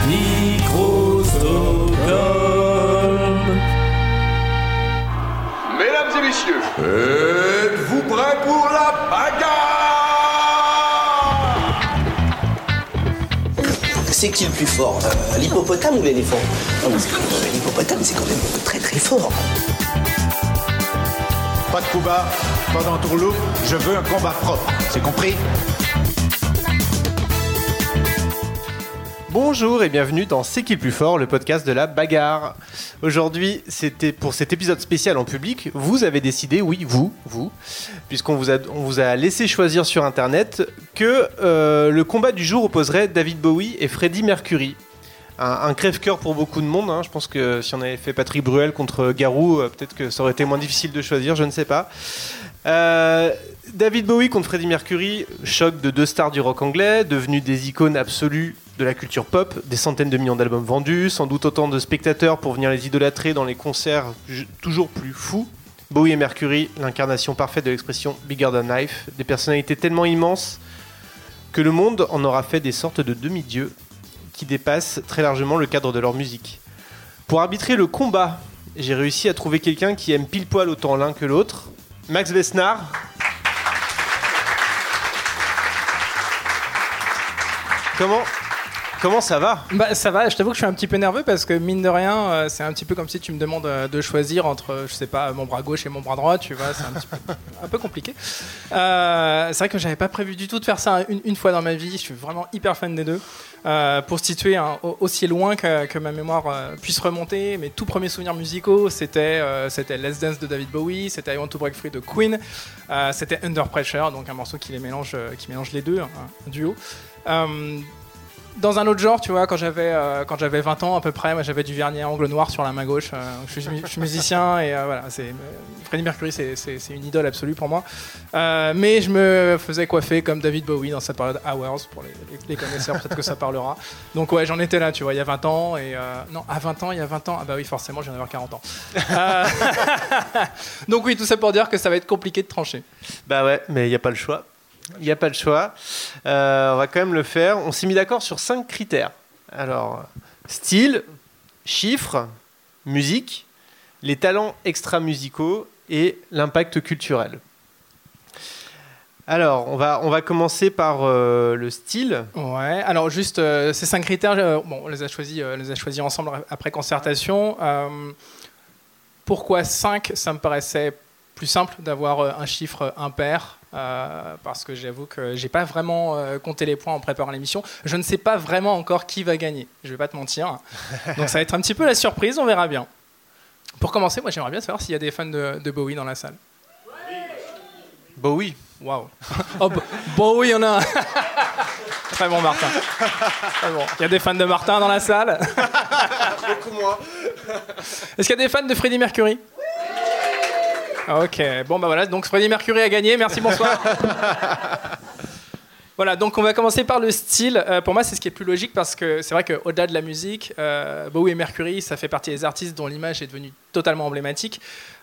Microsoft. Mesdames et messieurs, êtes-vous prêts pour la bagarre? C'est qui le plus fort? Euh, L'hippopotame ou l'éléphant? Non, quand même- L'hippopotame, c'est quand même très très fort. Pas de coup bas, pas d'entourloupe, je veux un combat propre. C'est compris? Bonjour et bienvenue dans C'est qui plus fort, le podcast de la bagarre. Aujourd'hui, c'était pour cet épisode spécial en public, vous avez décidé, oui, vous, vous, puisqu'on vous a, laissé choisir sur internet que euh, le combat du jour opposerait David Bowie et Freddie Mercury. Un, crève-cœur pour beaucoup de monde. hein. Je pense que si on avait fait Patrick Bruel contre Garou, euh, peut-être que ça aurait été moins difficile de choisir, je ne sais pas. Euh, David Bowie contre Freddie Mercury, choc de deux stars du rock anglais, devenus des icônes absolues de la culture pop, des centaines de millions d'albums vendus, sans doute autant de spectateurs pour venir les idolâtrer dans les concerts toujours plus fous. Bowie et Mercury, l'incarnation parfaite de l'expression bigger than life, des personnalités tellement immenses que le monde en aura fait des sortes de demi-dieux qui dépassent très largement le cadre de leur musique. Pour arbitrer le combat, j'ai réussi à trouver quelqu'un qui aime pile poil autant l'un que l'autre. Max Vesnard. Comment Comment ça va Bah ça va, je t'avoue que je suis un petit peu nerveux parce que mine de rien, euh, c'est un petit peu comme si tu me demandes euh, de choisir entre, euh, je sais pas, mon bras gauche et mon bras droit, tu vois, c'est un peu, un peu compliqué. C'est vrai que j'avais pas prévu du tout de faire ça une, fois dans ma vie, je suis vraiment hyper fan des deux. Pour se situer hein, au- aussi loin que, ma mémoire puisse remonter, mes tout premiers souvenirs musicaux, c'était c'était Let's Dance de David Bowie, c'était I Want to Break Free de Queen, c'était Under Pressure, donc un morceau qui les mélange, qui mélange les deux, un, un duo. Dans un autre genre, tu vois, quand j'avais euh, quand j'avais 20 ans à peu près, j'avais du vernis à angle noir sur la main gauche. euh, je, suis, musicien et euh, voilà, c'est Freddie Mercury, c'est- une idole absolue pour moi. Mais je me faisais coiffer comme David Bowie dans sa période Hours pour les, connaisseurs, peut-être que ça parlera. Donc ouais, j'en étais là, tu vois, il y a 20 ans et non, à 20 ans, il y a 20 ans, ah bah oui, forcément, j'en ai avoir 40 ans. Donc oui, tout ça pour dire que ça va être compliqué de trancher. Bah ouais, mais il n'y a pas le choix. Il n'y a pas le choix. Euh, on va quand même le faire. On s'est mis d'accord sur cinq critères. Alors, style, chiffres, musique, les talents extra-musicaux et l'impact culturel. Alors, on va, commencer par euh, le style. Ouais, alors juste euh, ces cinq critères, bon, on les a choisis, ensemble après concertation. Pourquoi 5 Ça me paraissait plus simple d'avoir un chiffre impair. Euh, parce que j'avoue que j'ai pas vraiment euh, compté les points en préparant l'émission. Je ne sais pas vraiment encore qui va gagner. Je vais pas te mentir. Donc ça va être un petit peu la surprise. On verra bien. Pour commencer, moi j'aimerais bien savoir s'il y a des fans de, de Bowie dans la salle. Bowie. Waouh. Oh, Bo- Bowie, il y en a un. Très bon, Martin. Très bon. Il y a des fans de Martin dans la salle. Beaucoup moins. Est-ce qu'il y a des fans de Freddie Mercury? Ok, bon bah voilà, donc Freddie Mercury a gagné, merci, bonsoir. Voilà, donc on va commencer par le style. Euh, pour moi, c'est ce qui est plus logique parce que c'est vrai qu'au-delà de la musique, euh, Bowie et Mercury, ça fait partie des artistes dont l'image est devenue totalement emblématique.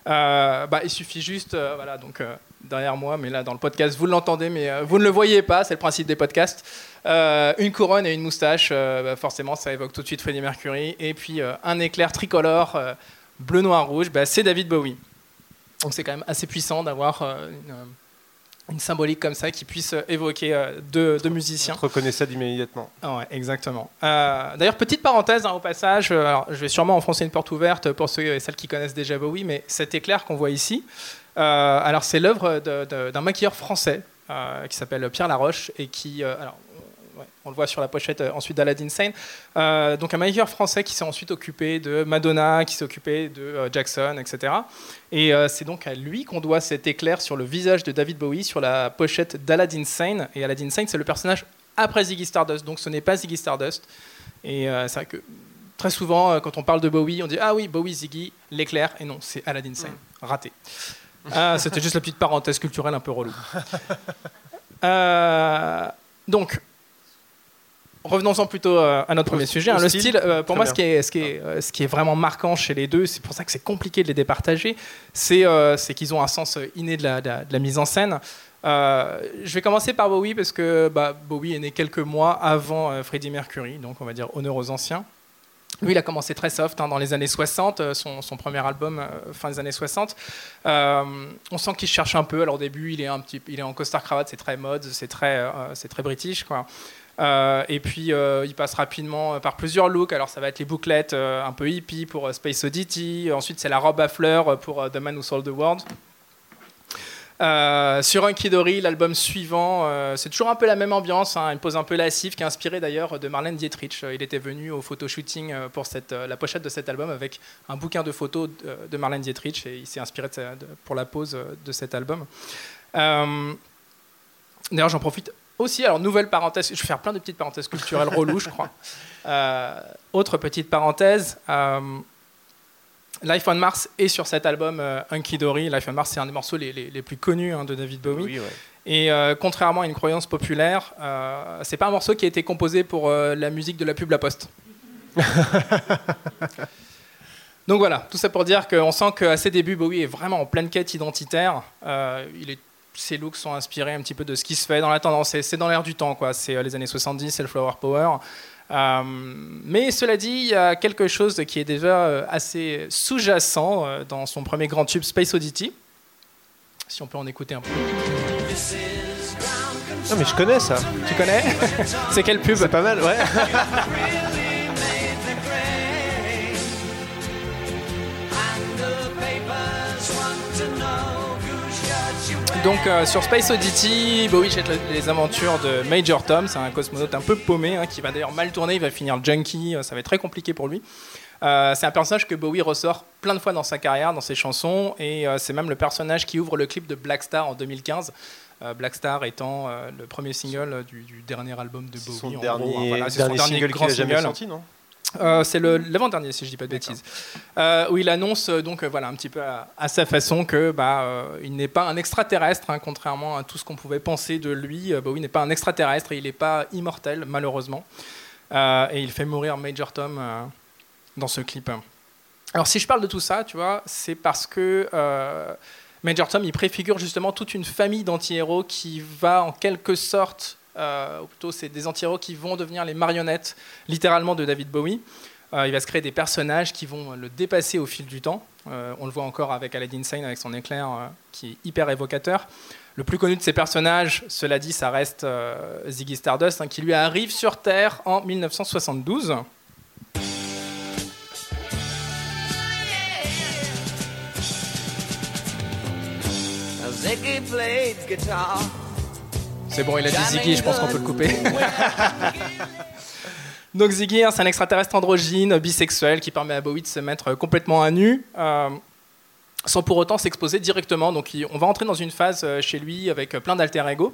Euh, bah, il suffit juste, voilà, donc derrière moi, mais là dans le podcast, vous l'entendez, mais vous ne le voyez pas, c'est le principe des podcasts. Une couronne et une moustache, bah, forcément, ça évoque tout de suite Freddie Mercury. Et puis un éclair tricolore, bleu, noir, rouge, bah, c'est David Bowie. Donc c'est quand même assez puissant d'avoir euh, une, euh, une symbolique comme ça qui puisse euh, évoquer deux, deux musiciens. Je reconnais ça immédiatement. Ah ouais, exactement. Euh, D'ailleurs, petite parenthèse hein, au passage, alors, je vais sûrement enfoncer une porte ouverte pour ceux et celles qui connaissent déjà Bowie, mais cet éclair qu'on voit ici, euh, alors c'est l'œuvre d'un maquilleur français euh, qui s'appelle Pierre Laroche et qui, alors, on le voit sur la pochette euh, ensuite d'Aladdin Sane. Euh, donc un maker français qui s'est ensuite occupé de Madonna, qui s'est occupé de euh, Jackson, etc. Et c'est donc à lui qu'on doit cet éclair sur le visage de David Bowie sur la pochette d'Aladdin Sane. Et Aladdin Sane, c'est le personnage après Ziggy Stardust, donc ce n'est pas Ziggy Stardust. Et c'est vrai que très souvent, quand on parle de Bowie, on dit Ah oui, Bowie, Ziggy, l'éclair. Et non, c'est Aladdin Sane. Raté. Ah, C'était juste la petite parenthèse culturelle un peu relou. Donc, revenons-en plutôt à notre premier sujet. hein. le style. style, euh, pour Très moi, ce qui, est, ce, qui est, euh, ce qui est vraiment marquant chez les deux, c'est pour ça que c'est compliqué de les départager, c'est euh, qu'ils ont un sens inné de la, de la- de la mise en scène. Euh, je vais commencer par Bowie parce que bah, Bowie est né quelques mois avant euh, Freddie Mercury, donc on va dire honneur aux anciens. Lui, il a commencé très soft hein, dans les années 60, euh, son, son premier album euh, fin des années 60. Euh, on sent qu'il cherche un peu. Alors au début, il est un petit, il est en costard cravate, c'est très mode, c'est très, c'est très british, quoi. Euh, et puis euh, il passe rapidement euh, par plusieurs looks. Alors ça va être les bouclettes un peu hippie pour Space Oddity. Ensuite c'est la robe à fleurs pour The Man Who Sold the World. Sur Hunky Dory, l'album suivant, c'est toujours un peu la même ambiance, hein, une pose un peu lascive, qui est inspirée d'ailleurs de Marlène Dietrich. Il était venu au photoshooting pour la pochette de cet album avec un bouquin de photos de, Marlène Dietrich et il s'est inspiré pour la pose de cet album. D'ailleurs, j'en profite aussi. Alors, nouvelle parenthèse, je vais faire plein de petites parenthèses culturelles reloues, je crois. Euh, autre petite parenthèse. euh, Life on Mars est sur cet album euh, Hunky Dory. Life on Mars, c'est un des morceaux les, les- les plus connus hein, de David Bowie. Oui, ouais. Et euh, contrairement à une croyance populaire, c'est pas un morceau qui a été composé pour la musique de la pub La Poste. Donc voilà, tout ça pour dire qu'on sent qu'à ses débuts, Bowie est vraiment en pleine quête identitaire. Il est, ses looks sont inspirés un petit peu de ce qui se fait dans la tendance. C'est- dans l'air du temps, quoi. C'est euh, les années 70, c'est le flower power. Euh, mais cela dit, il y a quelque chose qui est déjà euh, assez sous-jacent dans son premier grand tube Space Oddity. Si on peut en écouter un peu. Non, mais je connais ça. Tu connais? C'est quelle pub? C'est pas mal, ouais. Donc euh, sur Space Oddity, Bowie jette le- les aventures de Major Tom, c'est un cosmonaute un peu paumé, hein, qui va d'ailleurs mal tourner, il va finir junkie, euh, ça va être très compliqué pour lui. Euh, c'est un personnage que Bowie ressort plein de fois dans sa carrière, dans ses chansons, et euh, c'est même le personnage qui ouvre le clip de Black Star en 2015. Euh, Black Star étant le premier single du, du dernier album de Bowie. Son en gros, dernier, hein, voilà, dernier son single qu'il a jamais single. sorti, non? Euh, c'est l'avant-dernier, si je dis pas de bêtises, Euh, où il annonce euh, donc euh, voilà un petit peu à, à sa façon que bah euh, il n'est pas un extraterrestre, hein, contrairement à tout ce qu'on pouvait penser de lui. Euh, Bowie n'est pas un extraterrestre et il n'est pas immortel malheureusement. Et il fait mourir Major Tom dans ce clip. Alors si je parle de tout ça, tu vois, c'est parce que Major Tom il préfigure justement toute une famille d'anti-héros qui va en quelque sorte euh, ou plutôt c'est des anti-héros qui vont devenir les marionnettes littéralement de David Bowie. Euh, il va se créer des personnages qui vont le dépasser au fil du temps. Euh, on le voit encore avec Aladdin Sane, avec son éclair qui est hyper évocateur. Le plus connu de ces personnages, cela dit, ça reste Ziggy Stardust, hein, qui lui arrive sur Terre en 1972. Ziggy. C'est bon, il a dit Ziggy, je pense qu'on peut le couper. Donc Ziggy, hein, c'est un extraterrestre androgyne, bisexuel, qui permet à Bowie de se mettre complètement à nu, euh, sans pour autant s'exposer directement. Donc on va entrer dans une phase euh, chez lui avec euh, plein d'alter ego.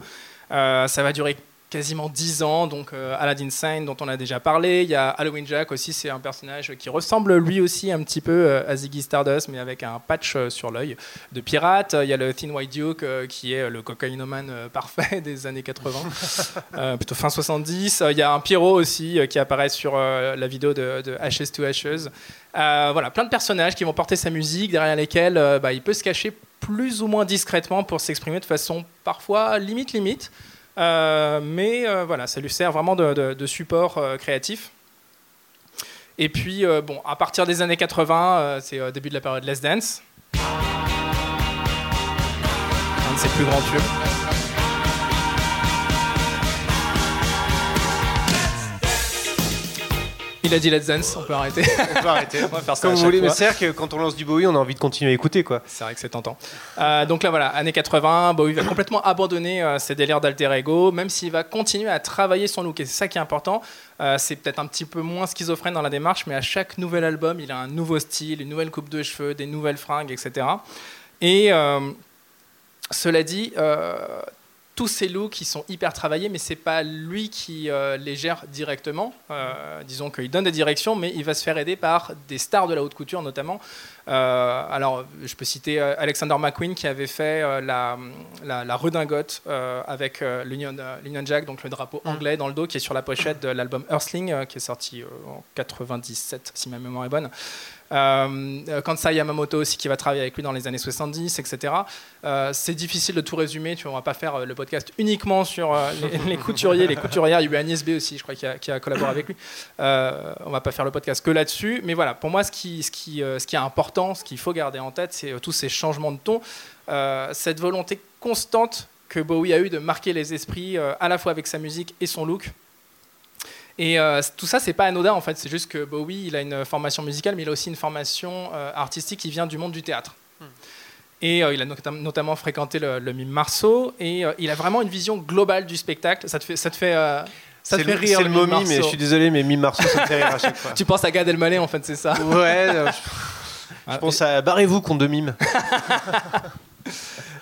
Euh, ça va durer quasiment 10 ans, donc euh, Aladdin Sane dont on a déjà parlé, il y a Halloween Jack aussi, c'est un personnage qui ressemble lui aussi un petit peu euh, à Ziggy Stardust, mais avec un patch euh, sur l'œil de pirate. Il y a le Thin White Duke euh, qui est le cocaïnomane euh, parfait des années 80, euh, plutôt fin 70. Euh, Il y a un Pyro aussi qui apparaît sur la vidéo de, de Ashes to Ashes. Voilà, plein de personnages qui vont porter sa musique, derrière lesquels bah, il peut se cacher plus ou moins discrètement pour s'exprimer de façon parfois limite limite. Euh, mais euh, voilà, ça lui sert vraiment de, support euh, créatif. Et puis, bon, à partir des années 80, euh, c'est euh, début de la période Let's Dance. Un de ses plus grands tubes. Il a dit Let's Dance, on peut arrêter. On peut arrêter. On va faire ça Comme à vous voulez, mais c'est vrai que quand on lance du Bowie, on a envie de continuer à écouter, quoi. C'est vrai que c'est tentant. Euh, donc là, voilà, années 80, Bowie va complètement abandonner euh, ses délires d'alter ego, même s'il va continuer à travailler son look. Et c'est ça qui est important. Euh, c'est peut-être un petit peu moins schizophrène dans la démarche, mais à chaque nouvel album, il a un nouveau style, une nouvelle coupe de cheveux, des nouvelles fringues, etc. Et euh, cela dit, euh, tous ces looks ils sont hyper travaillés, mais c'est pas lui qui euh, les gère directement. Euh, disons qu'il donne des directions, mais il va se faire aider par des stars de la haute couture notamment. Euh, alors, je peux citer Alexander McQueen qui avait fait la, la, la redingote avec l'Union Jack, donc le drapeau anglais dans le dos, qui est sur la pochette de l'album Earthling, qui est sorti en 97, si ma mémoire est bonne. Euh, euh, Kansai Yamamoto aussi qui va travailler avec lui dans les années 70, etc. Euh, c'est difficile de tout résumer, tu vois, on va pas faire euh, le podcast uniquement sur les, couturiers, les couturières. Il y a eu Agnès B aussi, je crois, qui a, collaboré avec lui. On va pas faire le podcast que là-dessus, mais voilà, pour moi, ce qui, est important, ce qu'il faut garder en tête, c'est tous ces changements de ton, cette volonté constante que Bowie a eu de marquer les esprits à la fois avec sa musique et son look. Et euh, tout ça, c'est pas anodin en fait. C'est juste que Bowie, il a une formation musicale, mais il a aussi une formation euh, artistique qui vient du monde du théâtre. Et euh, il a notam- notamment fréquenté le, le mime Marceau. Et il a vraiment une vision globale du spectacle. Ça te fait, ça te fait, ça te fait le, rire. c'est le mime momie, mais je suis désolé, mais Mime Marceau, ça me fait rire à chaque fois. Tu penses à Gad Elmaleh en fait, c'est ça. Ouais, je, je pense à barrez-vous contre de mime.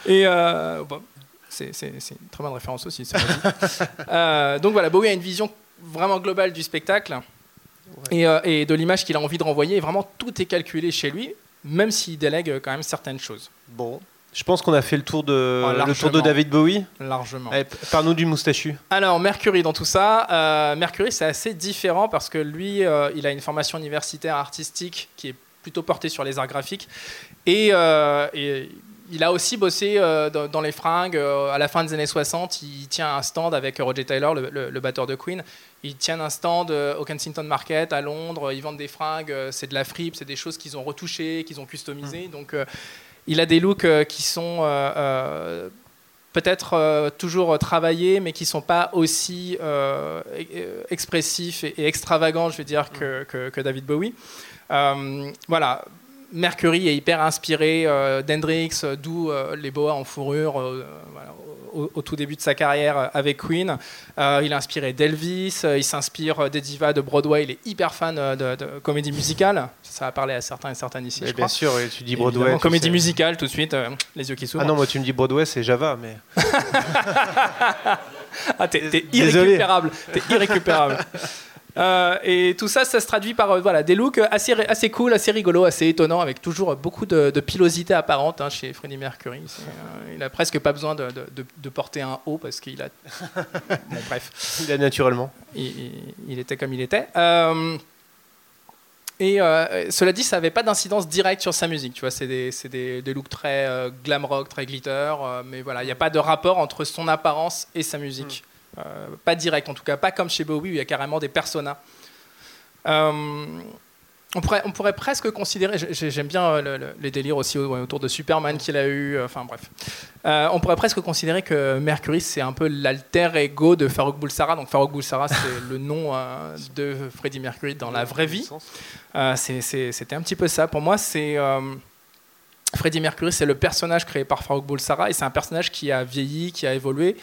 Et bon, c'est une très bonne référence aussi. Euh, donc voilà, Bowie a une vision vraiment globale du spectacle et, euh, et de l'image qu'il a envie de renvoyer. Et vraiment, tout est calculé chez lui, même s'il délègue euh, quand même certaines choses, Bon, je pense qu'on a fait le tour de, Oh, le tour de. David Bowie. largement. Allez, Parle-nous du moustachu. Alors, Mercury dans tout ça, euh, Mercury c'est assez différent parce que lui, euh, il a une formation universitaire artistique qui est plutôt portée sur les arts graphiques et, euh, et il a aussi bossé euh, dans, dans les fringues. euh, à la fin des années 60, il tient un stand avec Roger Taylor, le, le- le batteur de Queen. Ils tiennent un stand euh, au Kensington Market à Londres. Ils vendent des fringues, c'est de la fripe, c'est des choses qu'ils ont retouchées, qu'ils ont customisées. Donc, euh, il a des looks qui sont peut-être euh, toujours travaillés, mais qui sont pas aussi e- euh, expressifs et, et extravagants, je veux dire, que, que- que David Bowie. Euh, voilà. Mercury est hyper inspiré euh, d'Hendrix, euh, d'où euh, les boas en fourrure voilà, au, au tout début de sa carrière avec Queen. Il est inspiré d'Elvis, il s'inspire des divas de Broadway, il est hyper fan de, de comédie musicale. Ça a parlé à certains et certaines ici, Mais je bien crois. sûr, tu dis Broadway. tu comédie sais. musicale, tout de suite, les yeux qui s'ouvrent. Ah non, moi tu me dis Broadway, c'est Java, mais. Ah, t'es, irrécupérable. T'es irrécupérable. Euh, et tout ça, ça se traduit par euh, voilà, des looks assez, assez cool, assez rigolos, assez étonnants, avec toujours beaucoup de, de pilosité apparente hein, chez Freddie Mercury. Euh, il a presque pas besoin de, de- de- de porter un haut parce qu'il a. Bon, bref, Il a naturellement. il, il- il était comme il était. Et cela dit, ça n'avait pas d'incidence directe sur sa musique. Tu vois, c'est des, c'est des- des looks très glam rock, très glitter, mais voilà, il n'y a pas de rapport entre son apparence et sa musique. Euh, pas direct, en tout cas, pas comme chez Bowie où il y a carrément des personas. Euh, on pourrait, on pourrait presque considérer, j'ai- j'aime bien euh, le- le- les délires aussi au- autour de Superman qu'il a eu, enfin bref. Euh, on pourrait presque considérer que Mercury c'est un peu l'alter ego de Farouk Bulsara. Donc Farouk Bulsara c'est le nom de Freddie Mercury dans la vraie vie. C'était un petit peu ça. Pour moi, c'est Freddie Mercury, c'est le personnage créé par Farouk Bulsara et c'est un personnage qui a vieilli, qui a évolué,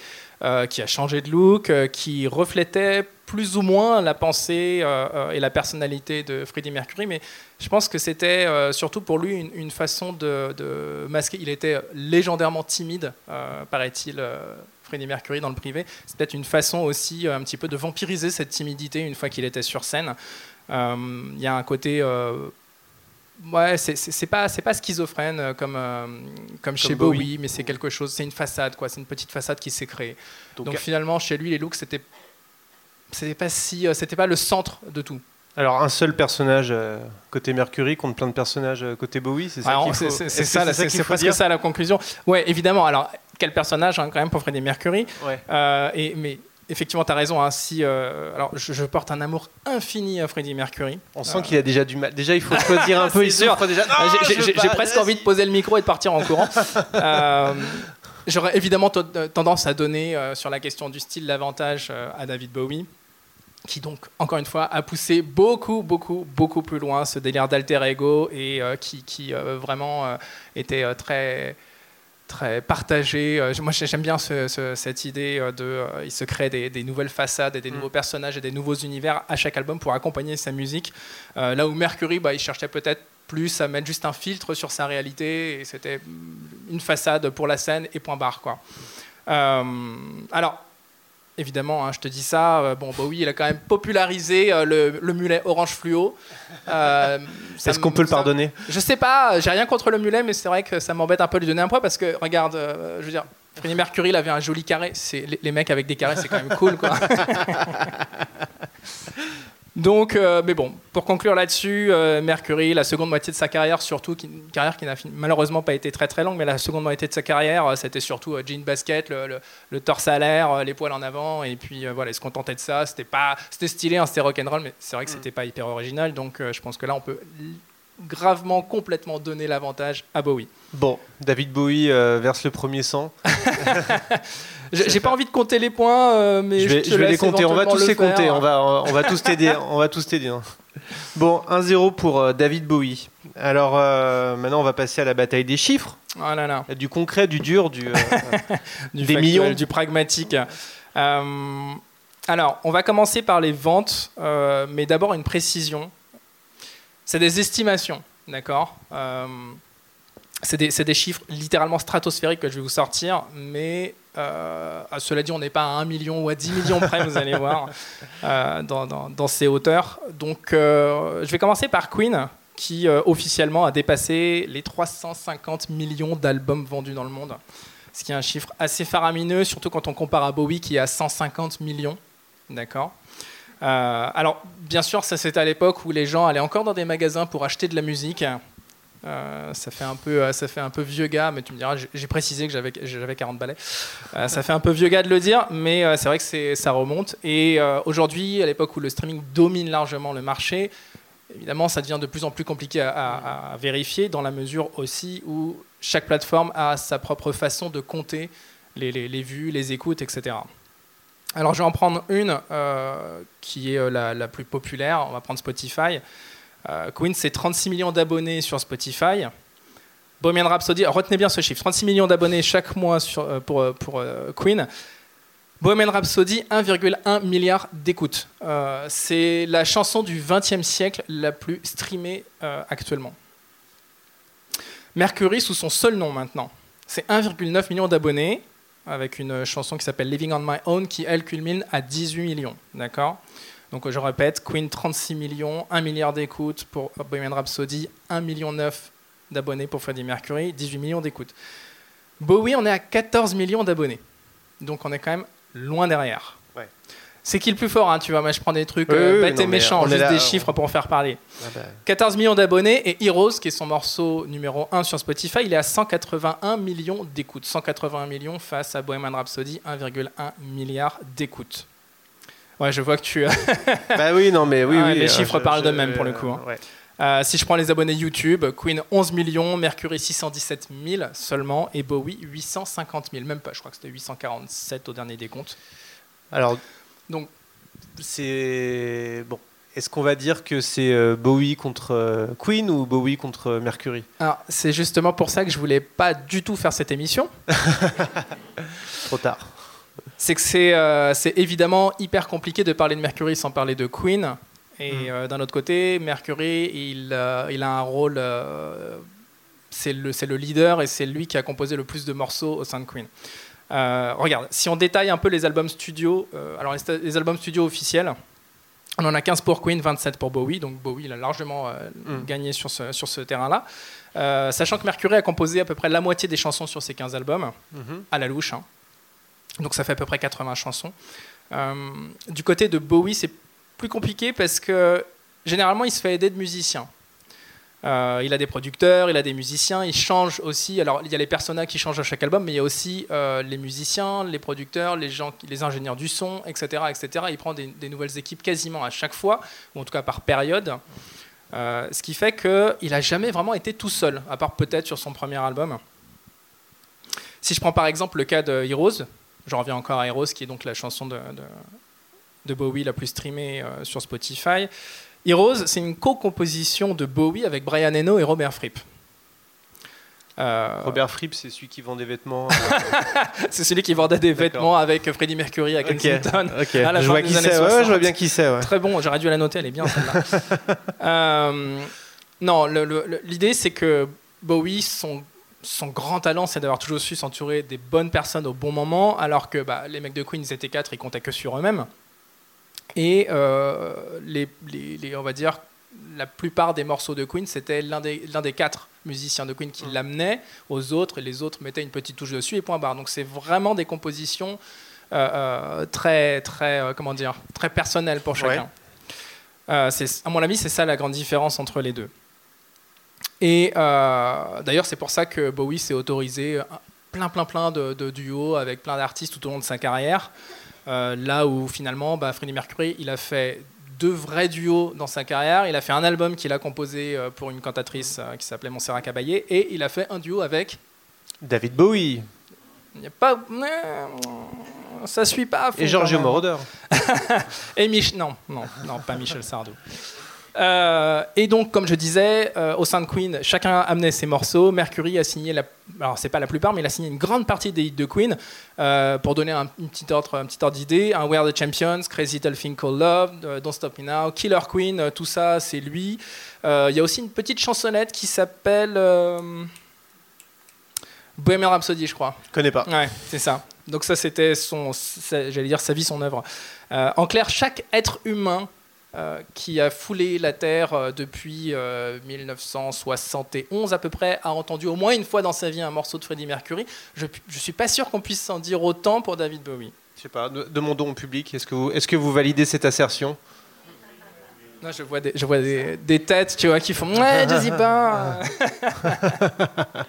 euh, qui a changé de look, euh, qui reflétait plus ou moins la pensée euh, et la personnalité de Freddie Mercury. Mais je pense que c'était surtout pour lui une, façon de, de masquer. Il était légendairement timide, paraît-il. Freddie Mercury dans le privé, c'est peut-être une façon aussi un petit peu de vampiriser cette timidité une fois qu'il était sur scène. Il y a un côté Ouais, c'est- pas, c'est pas schizophrène euh, comme, euh, comme chez Bowie. Bowie, mais c'est quelque chose, c'est une façade, quoi. C'est une petite façade qui s'est créée. Donc, Donc, finalement, chez lui, les looks, c'était, c'était pas si, euh, c'était pas le centre de tout. Alors un seul personnage euh, côté Mercury contre plein de personnages euh, côté Bowie, c'est ça c'est faut- c'est- c'est ça, presque ça la conclusion. Ouais, évidemment. Alors, quel personnage, hein, quand même, pour Freddie Mercury. Ouais. Euh, et, mais effectivement, tu as raison. hein, si, euh, alors, je, je porte un amour infini à Freddie Mercury. On sent qu'il a déjà du mal. Déjà, il faut choisir un peu. Il souffre déjà. Non, j'ai- presque envie de poser le micro et de partir en courant. Euh, J'aurais évidemment tendance à donner euh, sur la question du style l'avantage euh, à David Bowie. qui donc, encore une fois, a poussé beaucoup, beaucoup, beaucoup plus loin ce délire d'alter ego et euh, qui, qui, euh, vraiment euh, était euh, très, très partagé. Euh, moi, j'aime bien ce- ce- cette idée euh, de, euh, il se crée des, des nouvelles façades et des nouveaux personnages et des nouveaux univers à chaque album pour accompagner sa musique. Euh, là où Mercury, bah, il cherchait peut-être plus à mettre juste un filtre sur sa réalité et c'était mm, une façade pour la scène et point barre, quoi. Euh, alors. Évidemment, hein, je te dis ça. euh, bon, Bowie, il a quand même popularisé euh, le, le mulet orange fluo. Euh, Est-ce qu'on peut le pardonner? Je sais pas, j'ai rien contre le mulet, mais c'est vrai que ça m'embête un peu de lui donner un poids parce que, regarde, euh, je veux dire, Freddie Mercury, il avait un joli carré. Les, les mecs avec des carrés, c'est quand même cool, quoi. Donc, euh, mais bon, pour conclure là-dessus, euh, Mercury, la seconde moitié de sa carrière, surtout, qui- une carrière qui n'a malheureusement pas été très très longue, mais la seconde moitié de sa carrière, euh, c'était surtout euh, jean basket, le, le- le torse à l'air, euh, les poils en avant, et puis euh, voilà, il se contentait de ça. C'était pas, c'était stylé, hein, c'était rock'n'roll, mais c'est vrai que c'était pas hyper original. Donc, euh, je pense que là, on peut gravement, complètement donner l'avantage à Bowie. Bon, David Bowie euh, verse le premier sang. J'ai pas envie de compter les points, euh, mais je vais, te je vais les compter, on va tous le les compter, on va, on va tous t'aider. On va tous t'aider. hein. Bon, 1-0 pour euh, David Bowie. Alors euh, maintenant, on va passer à la bataille des chiffres, Oh là là. du concret, du dur, du. du Des millions. du pragmatique. Alors, on va commencer par les ventes, mais d'abord une précision. C'est des estimations, d'accord C'est des, c'est des chiffres littéralement stratosphériques que je vais vous sortir, mais euh, à cela dit, on n'est pas à 1 million ou à 10 millions près, vous allez voir, euh, dans, dans- dans ces hauteurs. Donc, euh, je vais commencer par Queen, qui officiellement a dépassé les 350 millions d'albums vendus dans le monde ce qui est un chiffre assez faramineux, surtout quand on compare à Bowie qui est à 150 millions. D'accord Alors, bien sûr, ça c'était à l'époque où les gens allaient encore dans des magasins pour acheter de la musique. Euh, ça, fait un peu, euh, ça fait un peu vieux gars, mais tu me diras, j'ai- précisé que j'avais j'avais 40 balais. Euh, ça fait un peu vieux gars de le dire, mais euh, c'est vrai que c'est- ça remonte. Et aujourd'hui, à l'époque où le streaming domine largement le marché, évidemment, ça devient de plus en plus compliqué à, à- à vérifier, dans la mesure aussi où chaque plateforme a sa propre façon de compter les, les- les vues, les écoutes, etc. Alors, je vais en prendre une qui est la, la plus populaire. On va prendre Spotify. Euh, Queen, c'est 36 millions d'abonnés sur Spotify. Bohemian Rhapsody, retenez bien ce chiffre 36 millions d'abonnés chaque mois euh, pour, euh, Queen. Bohemian Rhapsody, 1,1 milliard d'écoutes. C'est la chanson du XXe siècle la plus streamée actuellement. Mercury, sous son seul nom maintenant, c'est 1,9 million d'abonnés, avec une chanson qui s'appelle Living on My Own, qui elle culmine à 18 millions. D'accord? Donc je répète, Queen 36 millions, 1 milliard d'écoutes pour Bohemian Rhapsody, 1 million 9 d'abonnés pour Freddie Mercury, 18 millions d'écoutes. Bowie, on est à 14 millions d'abonnés. Donc on est quand même loin derrière. Ouais. C'est qui le plus fort, hein, tu vois? Moi, je prends des trucs Oui, euh, bêtes non, et méchants, juste là, des on- chiffres pour en faire parler. ah bah, 14 millions d'abonnés et Heroes, qui est son morceau numéro 1 sur Spotify, il est à 181 millions d'écoutes. 181 millions face à Bohemian Rhapsody, 1,1 milliard d'écoutes. Ouais, je vois que tu. bah oui, non, mais oui, Ah, oui. les euh, chiffres je- parlent d'eux-mêmes pour le coup, hein. ouais. Euh, si je prends les abonnés YouTube, Queen 11 millions, Mercury 617 000 seulement, et Bowie 850 000. Même pas, je crois que c'était 847 au dernier décompte. Alors, Donc- c'est bon. Est-ce qu'on va dire que c'est euh, Bowie contre euh, Queen ou Bowie contre euh, Mercury? Alors, c'est justement pour ça que je voulais pas du tout faire cette émission. Trop tard. C'est que c'est euh, évidemment hyper compliqué de parler de Mercury sans parler de Queen. Et euh, d'un autre côté, Mercury, il, euh, il a un rôle. euh, c'est le, le leader et c'est lui qui a composé le plus de morceaux au sein de Queen. Regarde, si on détaille un peu les albums studio, alors les, albums studio officiels, on en a 15 pour Queen, 27 pour Bowie, donc Bowie il a largement euh, Mm. gagné sur ce, sur ce terrain-là. Euh, sachant que Mercury a composé à peu près la moitié des chansons sur ces 15 albums Mhm. à la louche. hein. Donc ça fait à peu près 80 chansons. Euh, du côté de Bowie, c'est plus compliqué parce que généralement, il se fait aider de musiciens. Euh, il a des producteurs, il a des musiciens, il change aussi. Alors, il y a les personnages qui changent à chaque album, mais il y a aussi euh, les musiciens, les producteurs, les, gens, les ingénieurs du son, etc. etc. Il prend des, nouvelles équipes quasiment à chaque fois, ou en tout cas par période. Ce qui fait qu'il n'a jamais vraiment été tout seul, à part peut-être sur son premier album. Si je prends par exemple le cas de Heroes, je reviens encore à Heroes, qui est donc la chanson de, de, de Bowie la plus streamée euh, sur Spotify. Heroes, c'est une co-composition de Bowie avec Brian Eno et Robert Fripp. Euh, Robert Fripp, c'est celui qui vend des vêtements. c'est celui qui vendait des vêtements avec Freddie Mercury à Kensington. ok. à la Je vois qui c'est. Ouais, 60. je vois bien qui c'est. ouais. Très bon, j'aurais dû la noter, elle est bien celle-là. Euh, non, l'idée c'est que Bowie, son, son grand talent, c'est d'avoir toujours su s'entourer des bonnes personnes au bon moment, alors que bah, les mecs de Queen, ils étaient quatre, ils comptaient que sur eux-mêmes. Et euh, les, les- les- on va dire, la plupart des morceaux de Queen, c'était l'un des, l'un des quatre musiciens de Queen qui l'amenait aux autres, et les autres mettaient une petite touche dessus et point barre. Donc c'est vraiment des compositions euh, euh, très, très, euh, comment dire, très personnelles pour chacun. C'est- à mon avis, c'est ça la grande différence entre les deux. Et euh, d'ailleurs, c'est pour ça que Bowie s'est autorisé un- plein, plein, plein de, de duos avec plein d'artistes tout au long de sa carrière. Euh, là où finalement, bah, Freddie Mercury, il a fait deux vrais duos dans sa carrière. Il a fait un album qu'il a composé euh, pour une cantatrice euh, qui s'appelait Montserrat Caballé, et il a fait un duo avec. David Bowie Il n'y a pas. Ça suit pas. à fond, et Giorgio. Moroder. Et Mich non, non, non, pas Michel Sardou. Euh, et donc, comme je disais, euh, au sein de Queen, chacun amenait ses morceaux. Mercury a signé, la, alors c'est pas la plupart, mais il a signé une grande partie des hits de Queen. Euh, pour donner un, une petite ordre, un petit ordre d'idée, un We Are the Champions, Crazy Little Thing Called Love, Don't Stop Me Now, Killer Queen, tout ça, c'est lui. Il y a aussi une petite chansonnette qui s'appelle Bohemian Rhapsody, je crois. Je connais pas. Ouais, c'est ça. Donc ça, c'était son, sa- j'allais dire sa vie, son œuvre. En clair, chaque être humain euh, qui a foulé la Terre euh, depuis euh, 1971 à peu près a entendu au moins une fois dans sa vie un morceau de Freddie Mercury. Je, je suis pas sûr qu'on puisse en dire autant pour David Bowie. Je sais pas. de- Demandons au public. Est-ce que vous, est-ce que vous validez cette assertion? Non, je vois des, je vois des, des têtes, tu vois, qui font ouais, je dis pas.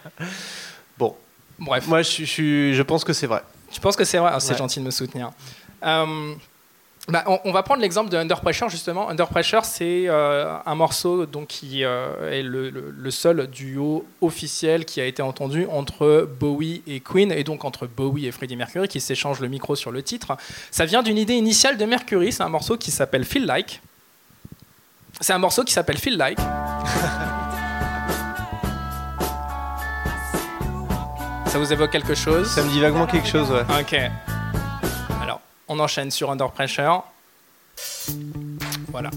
Bon, Bref. moi, je, je, je pense que c'est vrai. Je pense que c'est vrai. Ah, c'est Ouais. gentil de me soutenir. Euh, bah, on, on va prendre l'exemple de Under Pressure justement. Under Pressure, c'est euh, un morceau donc, qui euh, est le, le- le seul duo officiel qui a été entendu entre Bowie et Queen, et donc entre Bowie et Freddie Mercury, qui s'échangent le micro sur le titre. Ça vient d'une idée initiale de Mercury. C'est un morceau qui s'appelle Feel Like. C'est un morceau qui s'appelle Feel Like. Ça vous évoque quelque chose? Ça me dit vaguement quelque chose, ouais. Ok. On enchaîne sur Under Pressure. Voilà.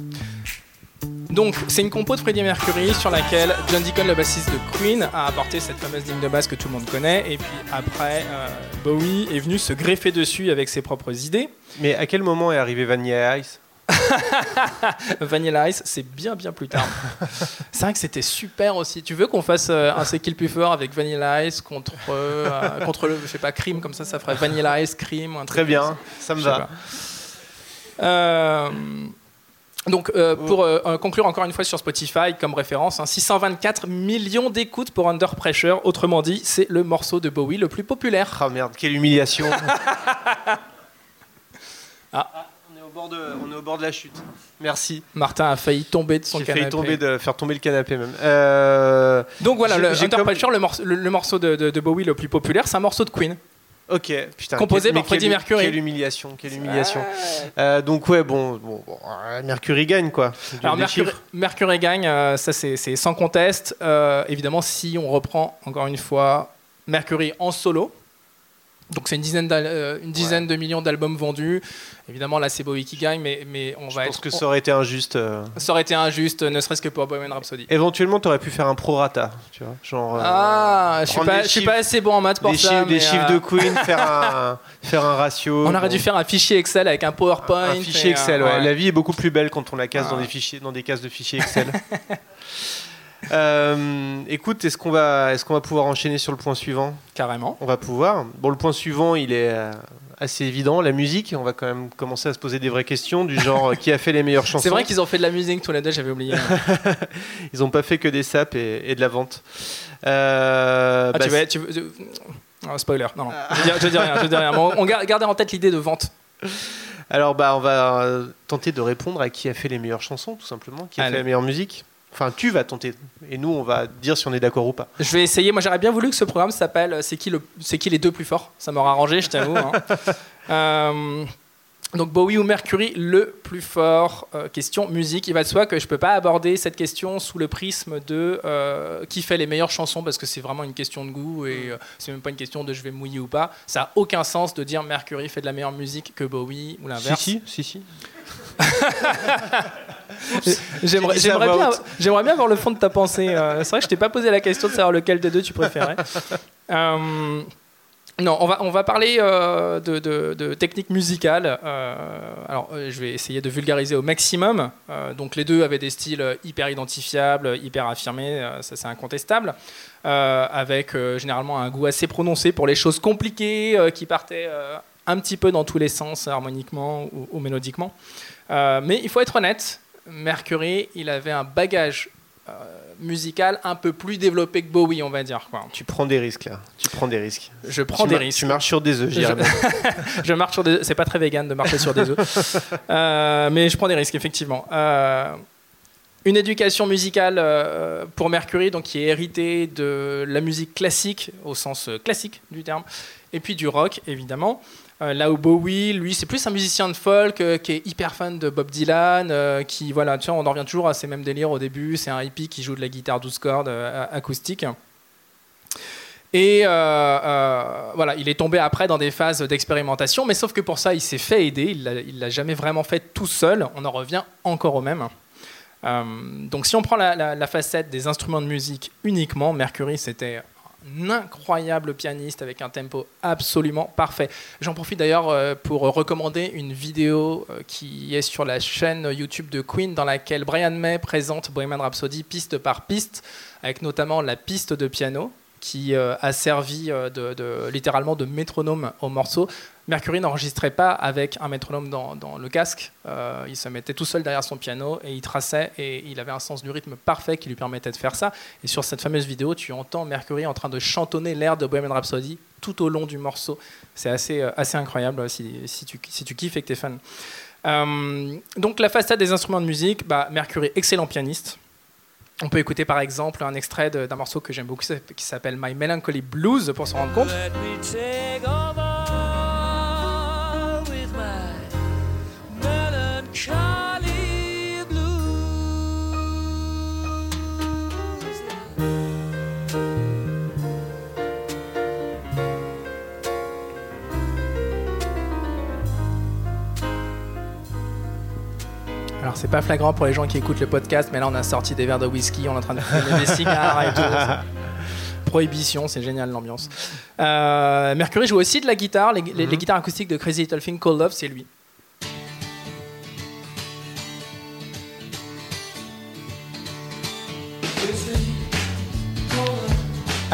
Donc, c'est une compo de Freddie Mercury sur laquelle John Deacon, le bassiste de Queen, a apporté cette fameuse ligne de basse que tout le monde connaît. Et puis après, euh, Bowie est venu se greffer dessus avec ses propres idées. Mais à quel moment est arrivé Vanilla Ice? Vanilla Ice, c'est bien bien plus tard. c'est vrai que c'était super aussi. Tu veux qu'on fasse euh, un C'est qui le plus fort avec Vanilla Ice contre, euh, contre le, je sais pas, Cream, comme ça, ça ferait Vanilla Ice, Cream. un Très comme bien, ça. ça me va. Euh, donc, pour conclure encore une fois sur Spotify comme référence, hein, 624 millions d'écoutes pour Under Pressure. Autrement dit, c'est le morceau de Bowie le plus populaire. Ah merde, quelle humiliation. Ah. On, est au bord de, on est au bord de la chute. Merci. Martin a failli tomber de son J'ai canapé. failli tomber de, faire tomber le canapé même. Euh, Donc voilà, J'ai- le j'ai Under le, morceau- le- le morceau de, de- de Bowie le plus populaire, c'est un morceau de Queen. Ok, putain. Composé quel- par Freddie Mercury. Quelle humiliation, quelle humiliation. Euh, donc ouais, bon, bon, bon, euh, Mercury gagne quoi. Alors Mercury, gagne, euh, ça c'est sans conteste. Évidemment, si on reprend encore une fois Mercury en solo, donc c'est une dizaine, euh, une dizaine de millions d'albums vendus. Évidemment, là c'est Bowie qui gagne, mais, mais on Je va pense être. que ça aurait été injuste. euh. ça aurait été injuste, ne serait-ce que pour Bohemian Rhapsody. Éventuellement, t'aurais pu faire un prorata, tu vois, genre. euh, Ah, je suis pas, suis pas assez bon en maths pour des ça. chiffres, des chiffres de Queen, faire un, faire un ratio. On aurait dû faire un fichier Excel avec un PowerPoint. un fichier Excel. ouais. ouais. La vie est beaucoup plus belle quand on la casse Ah. dans des fichiers, dans des cases de fichiers Excel. Euh, écoute, est-ce qu'on va, qu'on va pouvoir enchaîner sur le point suivant? Carrément. On va pouvoir. Bon, le point suivant, il est euh, assez évident. La musique. On va quand même commencer à se poser des vraies questions du genre euh, qui a fait les meilleures chansons. C'est vrai qu'ils ont fait de la musique tous les deux, j'avais oublié. Ils n'ont pas fait que des saps et, et de la vente. Euh, Ah, bah, tu veux, tu veux- tu- Ah, spoiler, non, non. Je, dis, je dis rien, je dis rien. On, on gar- gardez en tête l'idée de vente. Alors, bah, on va tenter de répondre à qui a fait les meilleures chansons, tout simplement, qui a Allez. fait la meilleure musique. Enfin, tu vas tenter. Et nous, on va dire si on est d'accord ou pas. Je vais essayer. Moi, j'aurais bien voulu que ce programme s'appelle euh, C'est qui, le- qui les deux plus forts? Ça m'aurait arrangé, je t'avoue. hein. Euh, Donc Bowie ou Mercury, le plus fort. Euh, question musique. Il va de soi que je peux pas aborder cette question sous le prisme de euh, qui fait les meilleures chansons parce que c'est vraiment une question de goût et euh, c'est même pas une question de je vais mouiller ou pas. Ça a aucun sens de dire Mercury fait de la meilleure musique que Bowie ou l'inverse. Si, si, si, si. J'aimerais bien, j'aimerais bien avoir le fond de ta pensée. Euh, c'est vrai que je t'ai pas posé la question de savoir lequel des deux tu préférais. Euh, non, on va, on va parler euh, de, de, de technique musicale. Euh, alors, je vais essayer de vulgariser au maximum. Donc, les deux avaient des styles hyper identifiables, hyper affirmés, ça c'est incontestable, avec généralement un goût assez prononcé pour les choses compliquées qui partaient un petit peu dans tous les sens, harmoniquement ou, ou mélodiquement. Euh, mais il faut être honnête, Mercury, il avait un bagage euh, musical un peu plus développé que Bowie, on va dire. Quoi. Tu prends des risques là. Tu prends des risques. Je prends tu des risques. Tu marches sur des œufs, je dirais. Je marche sur des. C'est pas très vegan de marcher sur des œufs, Euh, mais je prends des risques effectivement. Euh, une éducation musicale pour Mercury, donc qui est héritée de la musique classique au sens classique du terme, et puis du rock évidemment. Euh, là où Bowie, lui, c'est plus un musicien de folk euh, qui est hyper fan de Bob Dylan, euh, qui voilà, vois, on en revient toujours à ces mêmes délires au début. C'est un hippie qui joue de la guitare 12 cordes acoustique. Et voilà, il est tombé après dans des phases d'expérimentation, mais sauf que pour ça, il s'est fait aider. Il l'a- jamais vraiment fait tout seul. On en revient encore au même. Donc, si on prend la, facette des instruments de musique uniquement, Mercury, c'était incroyable pianiste avec un tempo absolument parfait. J'en profite d'ailleurs euh, pour recommander une vidéo euh, qui est sur la chaîne YouTube de Queen dans laquelle Brian May présente Bohemian Rhapsody piste par piste, avec notamment la piste de piano qui euh, a servi de- littéralement de métronome au morceau. Mercury n'enregistrait pas avec un métronome dans, dans le casque. Euh, il se mettait tout seul derrière son piano et il traçait et il avait un sens du rythme parfait qui lui permettait de faire ça. Et sur cette fameuse vidéo, tu entends Mercury en train de chantonner l'air de Bohemian Rhapsody tout au long du morceau. C'est assez, euh, incroyable euh, si, tu, kiffes et que tu es fan. Donc la façade des instruments de musique, bah, Mercury, excellent pianiste. On peut écouter par exemple un extrait d'un morceau que j'aime beaucoup qui s'appelle My Melancholy Blues pour s'en rendre compte. C'est pas flagrant pour les gens qui écoutent le podcast, mais là on a sorti des verres de whisky, on est en train de fumer des cigares et tout. Prohibition, c'est génial l'ambiance. Euh, Mercury joue aussi de la guitare, les, les- les guitares acoustiques de Crazy Little Thing Called Love, c'est lui.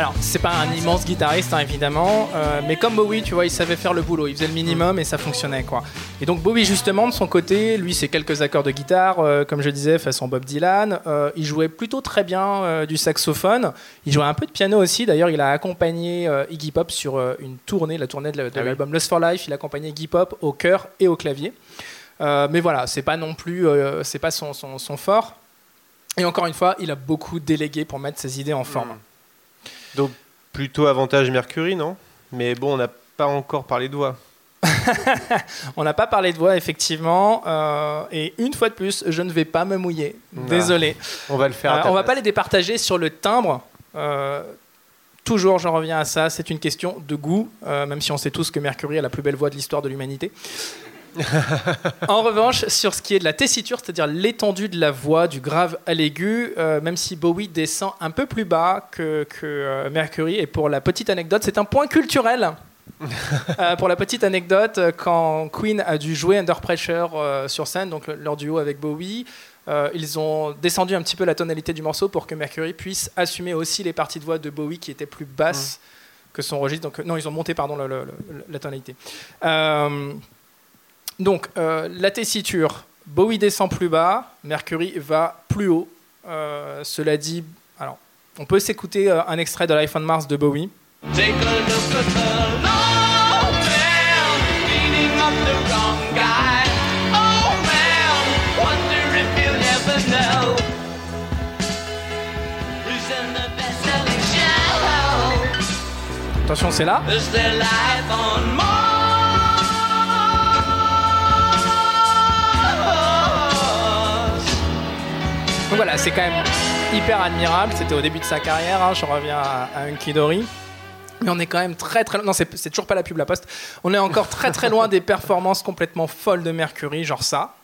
Alors, c'est pas un immense guitariste, hein, évidemment, euh, mais comme Bowie, tu vois, il savait faire le boulot, il faisait le minimum et ça fonctionnait, quoi. Et donc Bowie, justement, de son côté, lui, c'est quelques accords de guitare, euh, comme je disais, façon Bob Dylan. Euh, il jouait plutôt très bien du saxophone. Il jouait un peu de piano aussi. D'ailleurs, il a accompagné Iggy Pop sur une tournée, la tournée de, Ah oui. l'album Lust for Life. Il a accompagné Iggy Pop au chœur et au clavier. Mais voilà, c'est pas non plus, c'est pas son, son- son fort. Et encore une fois, il a beaucoup délégué pour mettre ses idées en forme. Donc plutôt avantage Mercury, non? Mais bon, on n'a pas encore parlé de voix. On n'a pas parlé de voix, effectivement. euh, et une fois de plus, je ne vais pas me mouiller. Désolé. On va le faire. Euh, on va pas les départager sur le timbre. Euh, toujours, j'en reviens à ça, c'est une question de goût, même si on sait tous que Mercury a la plus belle voix de l'histoire de l'humanité. En revanche, sur ce qui est de la tessiture, c'est-à-dire l'étendue de la voix, du grave à l'aigu, euh, même si Bowie descend un peu plus bas que, que, euh, Mercury, et pour la petite anecdote, c'est un point culturel. Euh, pour la petite anecdote, quand Queen a dû jouer Under Pressure sur scène, donc le- leur duo avec Bowie, ils ont descendu un petit peu la tonalité du morceau pour que Mercury puisse assumer aussi les parties de voix de Bowie qui étaient plus basses que son registre. Donc, non, ils ont monté pardon, le- le- le- la tonalité. Euh, donc, euh, la tessiture, Bowie descend plus bas, Mercury va plus haut. Euh, cela dit, alors, on peut s'écouter euh, un extrait de Life on Mars de Bowie. Attention, c'est là. Voilà, c'est quand même hyper admirable. C'était au début de sa carrière. hein, je reviens à, à Hunky Dory. Mais on est quand même très très non c'est toujours pas la pub la poste. On est encore très très loin des performances complètement folles de Mercury, genre ça.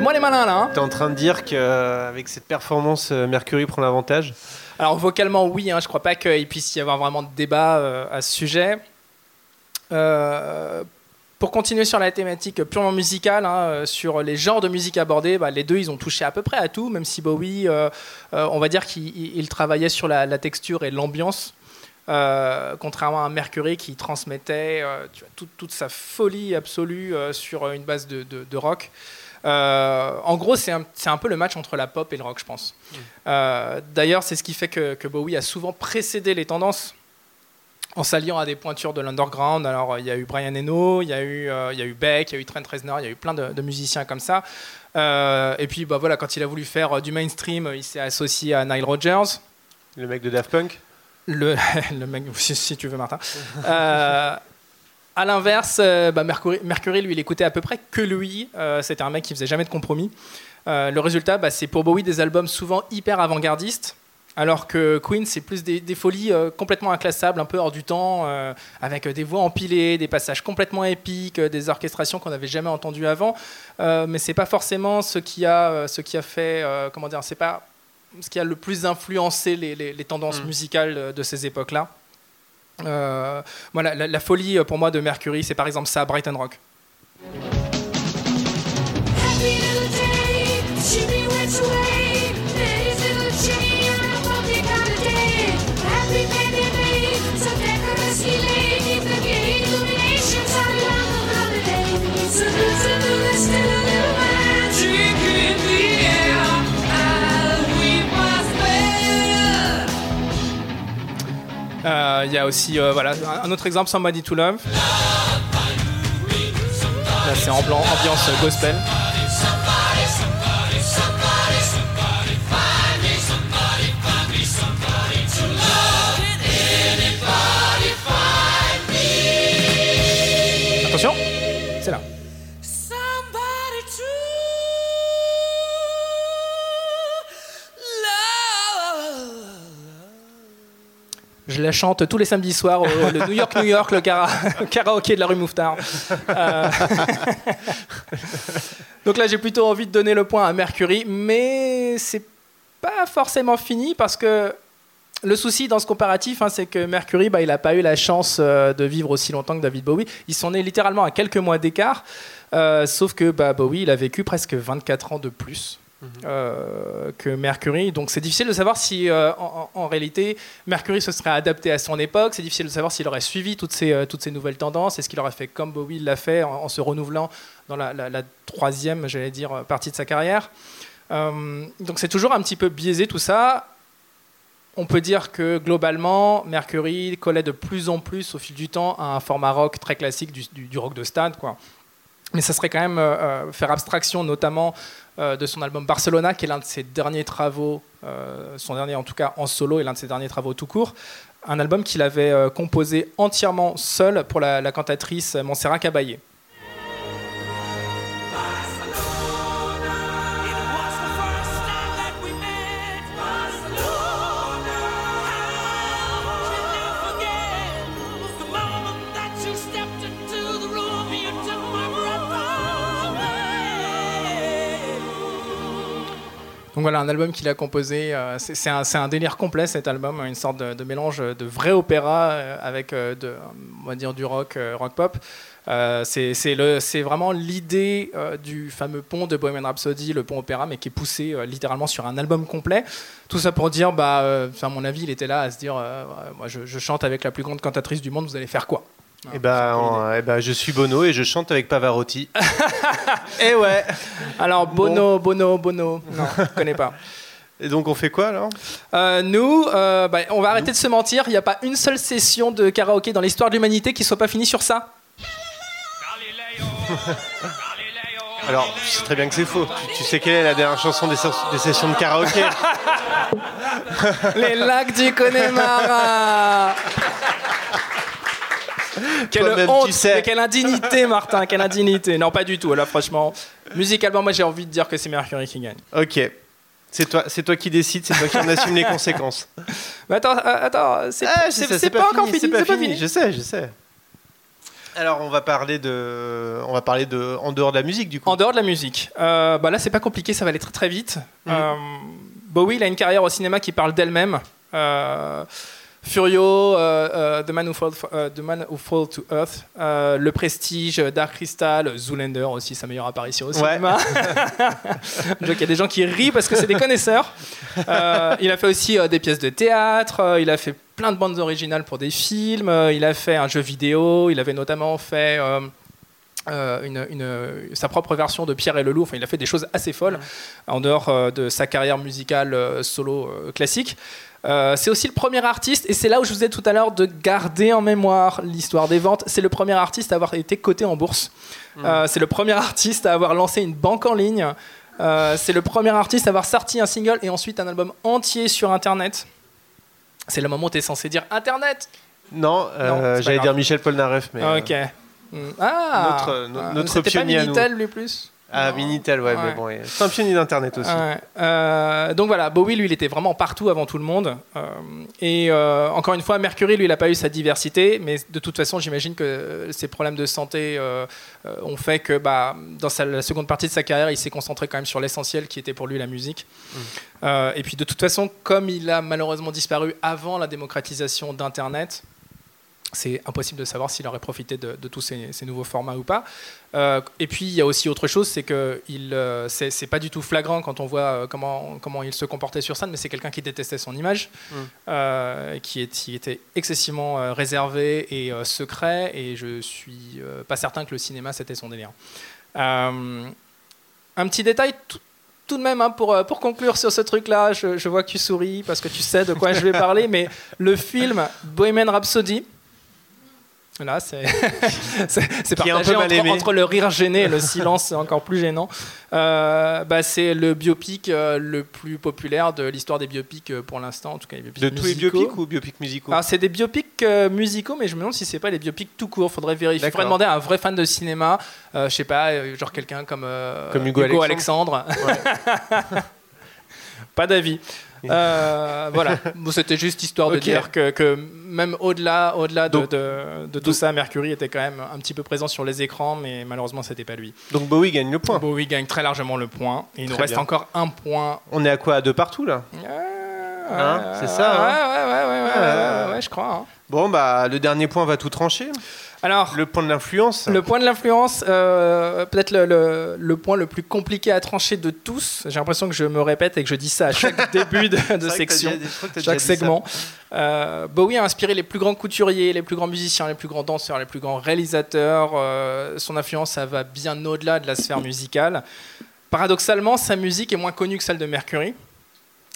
Moins les malins là. hein. T'es en train de dire qu'avec cette performance, euh, Mercury prend l'avantage Alors vocalement oui, hein, je crois pas qu'il puisse y avoir vraiment de débat euh, à ce sujet. Euh, pour continuer sur la thématique purement musicale, hein, euh, sur les genres de musique abordés, bah, les deux ils ont touché à peu près à tout, même si Bowie, euh, euh, on va dire qu'il il- il travaillait sur la, la texture et l'ambiance. euh, contrairement à Mercury qui transmettait euh, tu vois, toute, toute sa folie absolue euh, sur une base de, de- de rock. Euh, en gros, c'est un, c'est un peu le match entre la pop et le rock, je pense. Euh, D'ailleurs, c'est ce qui fait que, que Bowie a souvent précédé les tendances en s'alliant à des pointures de l'underground. Alors, euh, il y a eu Brian Eno, il y a eu, euh, il y a eu Beck, il y a eu Trent Reznor, il y a eu plein de, de musiciens comme ça. Euh, et puis, bah, voilà, quand il a voulu faire du mainstream, il s'est associé à Nile Rodgers. Le mec de Daft Punk? Le, le mec, si, si tu veux, Martin. Euh, à l'inverse, euh, bah, Mercury, Mercury, lui, il écoutait à peu près que lui. Euh, C'était un mec qui faisait jamais de compromis. Euh, le résultat, bah, c'est pour Bowie des albums souvent hyper avant-gardistes. Alors que Queen, c'est plus des, des folies euh, complètement inclassables, un peu hors du temps, avec des voix empilées, des passages complètement épiques, des orchestrations qu'on n'avait jamais entendues avant. Mais c'est pas forcément ce qui a, ce qui a fait, comment dire, c'est pas ce qui a le plus influencé les, les- les tendances musicales euh, de ces époques-là. Euh, voilà, la, la folie euh, pour moi de Mercury, c'est par exemple ça, Brighton Rock. Il y a aussi euh, voilà, un, autre exemple, Somebody to Love. Là, c'est en blanc, ambiance euh, gospel. La chante tous les samedis soirs au le New York, New York, le kara- karaoké de la rue Mouffetard. Euh, Donc là, j'ai plutôt envie de donner le point à Mercury, mais c'est pas forcément fini parce que le souci dans ce comparatif, hein, c'est que Mercury, bah, il n'a pas eu la chance euh, de vivre aussi longtemps que David Bowie. Ils sont nés littéralement à quelques mois d'écart, euh, sauf que bah, Bowie, il a vécu presque 24 ans de plus. Euh, que Mercury. Donc c'est difficile de savoir si, euh, en, réalité, Mercury se serait adapté à son époque. C'est difficile de savoir s'il aurait suivi toutes ces, euh, toutes ces nouvelles tendances. Est-ce qu'il aurait fait comme Bowie l'a fait en, se renouvelant dans la, troisième, j'allais dire, partie de sa carrière. Donc c'est toujours un petit peu biaisé tout ça. On peut dire que globalement, Mercury collait de plus en plus au fil du temps à un format rock très classique du, du- du rock de stade. Quoi. Mais ça serait quand même euh, euh, faire abstraction notamment euh, de son album Barcelona, qui est l'un de ses derniers travaux, son dernier en tout cas en solo et l'un de ses derniers travaux tout court. Un album qu'il avait composé entièrement seul pour la, la cantatrice Montserrat Caballé. Donc voilà, un album qu'il a composé. euh, c'est un, délire complet cet album, une sorte de, mélange de vrai opéra euh, avec euh, de, on va dire du rock, rock pop. C'est vraiment l'idée du fameux pont de Bohemian Rhapsody, le pont opéra, mais qui est poussé littéralement sur un album complet. Tout ça pour dire, bah, à mon avis, il était là à se dire, moi je chante avec la plus grande cantatrice du monde, vous allez faire quoi? Et ben, en- eh ben, je suis Bono et je chante avec Pavarotti. et ouais. Alors Bono, Bono, Bono, non, je connais pas. Et donc on fait quoi alors? Euh, nous, euh, bah, on va arrêter de se mentir. Il n'y a pas une seule session de karaoké dans l'histoire de l'humanité qui soit pas finie sur ça. Alors, tu sais très bien que c'est faux. Tu, tu sais quelle est la dernière chanson des, sessions- des sessions de karaoké? Les lacs du Connemara Quelle honte, tu sais. mais quelle indignité, Martin, quelle indignité. Non, pas du tout. Là, franchement, musicalement, moi, j'ai envie de dire que c'est Mercury qui gagne. Ok. C'est toi, c'est toi qui décides, c'est toi qui en assume les conséquences. Mais attends, euh, attends, c'est Ah, c'est- pas, encore fini. c'est pas, fini. fini. Je sais, je sais. Alors, on va parler de, on va parler de, en dehors de la musique du coup. En dehors de la musique, euh, bah là c'est pas compliqué, ça va aller très très vite. Mhm. Euh, Bowie, il a une carrière au cinéma qui parle d'elle-même. Euh, Furio, euh, euh, The, Man Who Fall, euh, The Man Who Fall to Earth, Le Prestige, Dark Crystal, Zoolander aussi, sa meilleure apparition au cinéma. Qu'il y a des gens qui rient parce que c'est des connaisseurs. Il a fait aussi des pièces de théâtre, il a fait plein de bandes originales pour des films, il a fait un jeu vidéo, il avait notamment fait euh, une, une- sa propre version de Pierre et le Loup. Enfin, il a fait des choses assez folles en dehors euh, de sa carrière musicale euh, solo classique. Euh, c'est aussi le premier artiste, et c'est là où je vous ai tout à l'heure de garder en mémoire l'histoire des ventes. C'est le premier artiste à avoir été coté en bourse. Euh, c'est le premier artiste à avoir lancé une banque en ligne. Euh, c'est le premier artiste à avoir sorti un single et ensuite un album entier sur Internet. C'est le moment où tu es censé dire Internet. Non, j'allais dire Michel Polnareff, mais. ok. Mm. Ah, notre- no- Ah, notre c'était pas pionnier à nous. Minitel lui plus? Ah. Minitel, ouais, Ouais. mais bon, ouais. c'est un pionnier d'internet aussi. Ouais. Euh, donc voilà, Bowie, lui, il était vraiment partout avant tout le monde. Euh, et euh, encore une fois, Mercury, lui, il n'a pas eu sa diversité, mais de toute façon, j'imagine que ses problèmes de santé ont fait que bah, dans sa- la seconde partie de sa carrière, il s'est concentré quand même sur l'essentiel qui était pour lui la musique. Euh, et puis de toute façon, comme il a malheureusement disparu avant la démocratisation d'Internet, c'est impossible de savoir s'il aurait profité de, de tous ces, ces nouveaux formats ou pas. Euh, et puis il y a aussi autre chose, c'est que il, euh, c'est pas du tout flagrant quand on voit euh, comment comment il se comportait sur scène, mais c'est quelqu'un qui détestait son image, Mm. euh, qui, est, qui était excessivement réservé et secret. Et je suis pas certain que le cinéma c'était son délire. Un petit détail. tout- de même, hein, pour, pour conclure sur ce truc-là, je, je vois que tu souris parce que tu sais de quoi je vais parler, mais le film Bohemian Rhapsody, Là, c'est partagé entre, aimé. entre le rire gêné et le silence encore plus gênant. Euh, bah, c'est le biopic euh, le plus populaire de l'histoire des biopics euh, pour l'instant, en tout cas les biopics De tous les biopics ou biopics musicaux c'est des biopics musicaux, mais je me demande si c'est pas les biopics tout court. Faudrait vérifier. Faudrait demander à un vrai fan de cinéma, je sais pas, genre quelqu'un comme, Comme Hugo Alexandre. pas d'avis. Euh, voilà, c'était juste histoire de dire que, que même au-delà, au-delà de, de- de tout ça, Mercury était quand même un petit peu présent sur les écrans, mais malheureusement c'était pas lui. Donc Bowie gagne le point. Bowie gagne très largement le point. Et il nous reste bien. encore un point. On est à quoi? À deux partout là? Hein, Ouais, c'est ça, Ouais, hein ouais, ouais, ouais, ouais, Ah. ouais, ouais, je crois. hein. Bon, bah, le dernier point va tout trancher. Alors, Le point de l'influence. Le point de l'influence, euh, peut-être le, le- le point le plus compliqué à trancher de tous. J'ai l'impression que je me répète et que je dis ça à chaque début de, section, chaque dit ça. segment. Euh, Bowie a inspiré les plus grands couturiers, les plus grands musiciens, les plus grands danseurs, les plus grands réalisateurs. Euh, son influence, ça va bien au-delà de la sphère musicale. Paradoxalement, sa musique est moins connue que celle de Mercury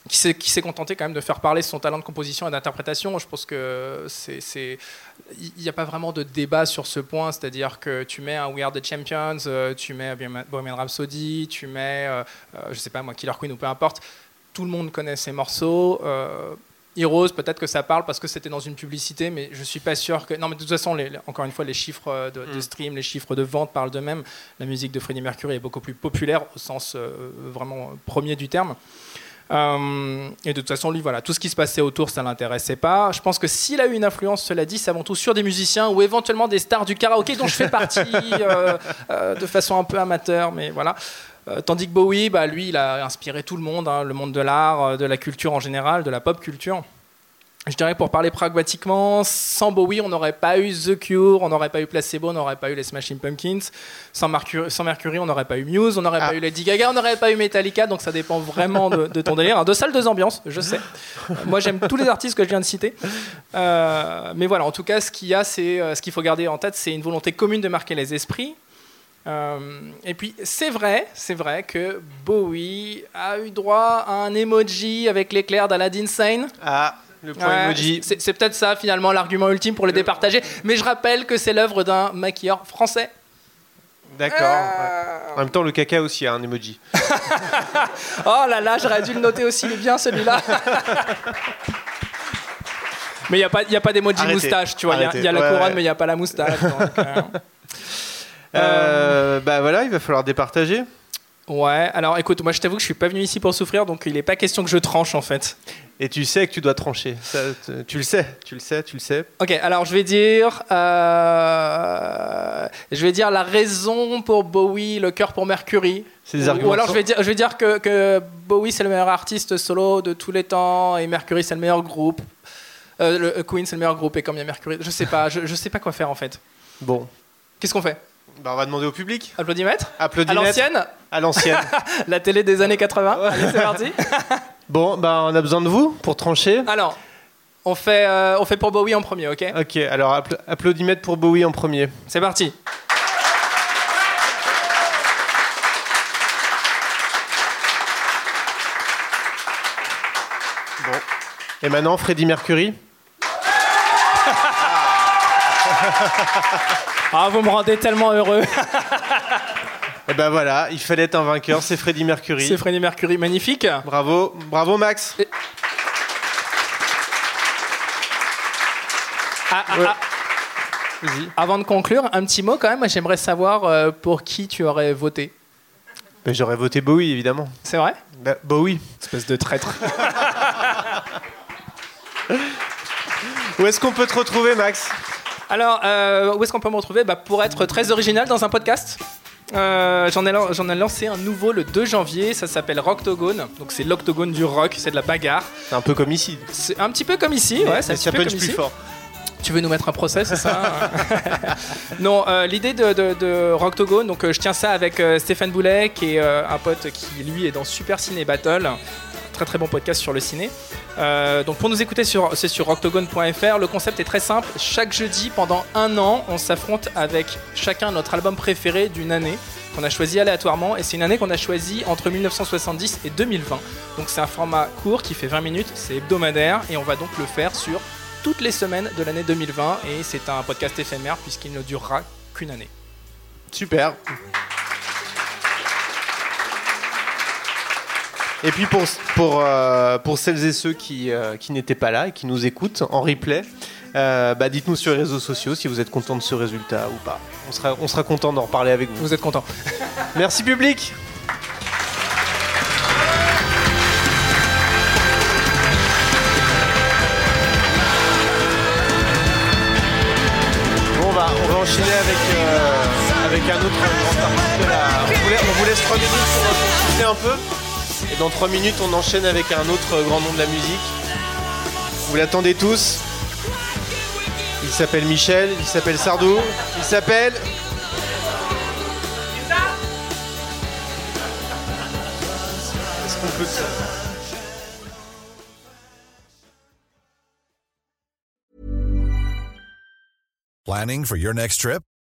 qui s'est, contenté quand même de faire parler son talent de composition et d'interprétation. Je pense que c'est, il n'y a pas vraiment de débat sur ce point, c'est-à-dire que tu mets un We Are the Champions, euh, tu mets Bohemian Rhapsody, tu mets, euh, euh, je sais pas moi, Killer Queen ou peu importe, tout le monde connaît ces morceaux. Euh, Heroes, peut-être que ça parle parce que c'était dans une publicité, mais je suis pas sûr que. Non, mais de toute façon, les- encore une fois, les chiffres de, de Mm. stream, les chiffres de vente parlent d'eux-mêmes. La musique de Freddie Mercury est beaucoup plus populaire au sens euh, vraiment premier du terme. Euh, et de toute façon, lui, voilà, tout ce qui se passait autour, ça l'intéressait pas. Je pense que s'il a eu une influence, cela dit, c'est avant tout sur des musiciens ou éventuellement des stars du karaoké dont je fais partie euh, euh, de façon un peu amateur, mais voilà. Tandis que Bowie, bah, lui, il a inspiré tout le monde, hein, le monde de l'art, de la culture en général, de la pop culture. Je dirais pour parler pragmatiquement, sans Bowie, on n'aurait pas eu The Cure, on n'aurait pas eu Placebo, on n'aurait pas eu les Smashing Pumpkins. Sans, Mercury, sans Mercury, on n'aurait pas eu Muse, on n'aurait Ah. pas eu Lady Gaga, on n'aurait pas eu Metallica, donc ça dépend vraiment de, de ton délire. Deux salles, deux ambiances, je sais. Moi, j'aime tous les artistes que je viens de citer. Euh, mais voilà, en tout cas, ce qu'il y a, c'est euh, ce qu'il faut garder en tête, c'est une volonté commune de marquer les esprits. Euh, et puis c'est vrai, c'est vrai que Bowie a eu droit à un emoji avec l'éclair d'Aladdin Sane. Ah, le point Ouais, emoji. C'est peut-être ça finalement l'argument ultime pour le départager. Mais je rappelle que c'est l'œuvre d'un maquilleur français. D'accord. ouais. En même temps, le caca aussi a un emoji. Oh là là, j'aurais dû le noter aussi, il est bien celui-là. mais il n'y a pas, y a pas d'emoji moustache, tu vois. Il y a- y, la couronne, ouais. mais il n'y a pas la moustache. donc, euh, Euh, bah voilà, il va falloir départager. Ouais, alors écoute, moi je t'avoue que je suis pas venu ici pour souffrir, donc il n'est pas question que je tranche en fait. Et tu sais que tu dois trancher. Ça, tu le sais, tu le sais, tu le sais. Ok, alors je vais dire, euh, je vais dire la raison pour Bowie, le cœur pour Mercury. C'est des Ou- arguments Ou alors je vais dire, je vais dire que, que Bowie c'est le meilleur artiste solo de tous les temps et Mercury c'est le meilleur groupe. Euh, le, euh, Queen c'est le meilleur groupe et comme il y a Mercury, je sais pas, je, je sais pas quoi faire en fait. Bon, Qu'est-ce qu'on fait? Bah on va demander au public. Applaudimètre À Applaudimètre. l'ancienne? À l'ancienne. La télé des années 80 Allez, c'est parti bon, bah on a besoin de vous pour trancher. Alors, on fait, euh, on fait pour Bowie en premier, ok? Ok, alors appla- applaudimètre pour Bowie en premier. C'est parti. Bon. Et maintenant, Freddie Mercury. Ah, vous me rendez tellement heureux. Et ben voilà, il fallait être un vainqueur, c'est Freddie Mercury. C'est Freddie Mercury, magnifique. Bravo, bravo Max. Ah, ah, Ouais. ah. Avant de conclure, un petit mot quand même. J'aimerais savoir euh, pour qui tu aurais voté. Ben, J'aurais voté Bowie, évidemment. C'est vrai? Bah, Bowie. Espèce de traître. Où est-ce qu'on peut te retrouver, Max? Alors, euh, où est-ce qu'on peut me retrouver? Bah, Pour être très original dans un podcast. Euh, J'en ai, j'en ai lancé un nouveau le 2 janvier, ça s'appelle Rocktogone, donc c'est l'octogone du rock, c'est de la bagarre. C'est un peu comme ici. C'est un petit peu comme ici, ouais, Mais ça peu punch plus ici. fort. Tu veux nous mettre un procès, c'est ça Non, euh, l'idée de, de, de Rocktogone, donc euh, je tiens ça avec Stéphane Boulet, qui est un pote qui lui est dans Super Ciné Battle, très très bon podcast sur le ciné. Euh, donc pour nous écouter, sur, c'est sur rocktogone.fr. Le concept est très simple. Chaque jeudi, pendant un an, on s'affronte avec chacun notre album préféré d'une année qu'on a choisi aléatoirement. Et c'est une année qu'on a choisi entre 1970 et 2020. Donc c'est un format court qui fait 20 minutes, c'est hebdomadaire et on va donc le faire sur toutes les semaines de l'année 2020 et c'est un podcast éphémère puisqu'il ne durera qu'une année. Super. Et puis pour, pour, euh, pour celles et ceux qui, euh, qui n'étaient pas là et qui nous écoutent en replay, euh, bah dites-nous sur les réseaux sociaux si vous êtes content de ce résultat ou pas. On sera, on sera content d'en reparler avec vous. Vous êtes content Merci public. Bon, on va, on va enchaîner avec, avec un autre grand artiste On vous laisse, on vous laisse 3 minutes pour, pour un peu. Dans 3 minutes, on enchaîne avec un autre grand nom de la musique. Vous l'attendez tous. Il s'appelle Michel, il s'appelle Sardou, il s'appelle. Planning for your next trip?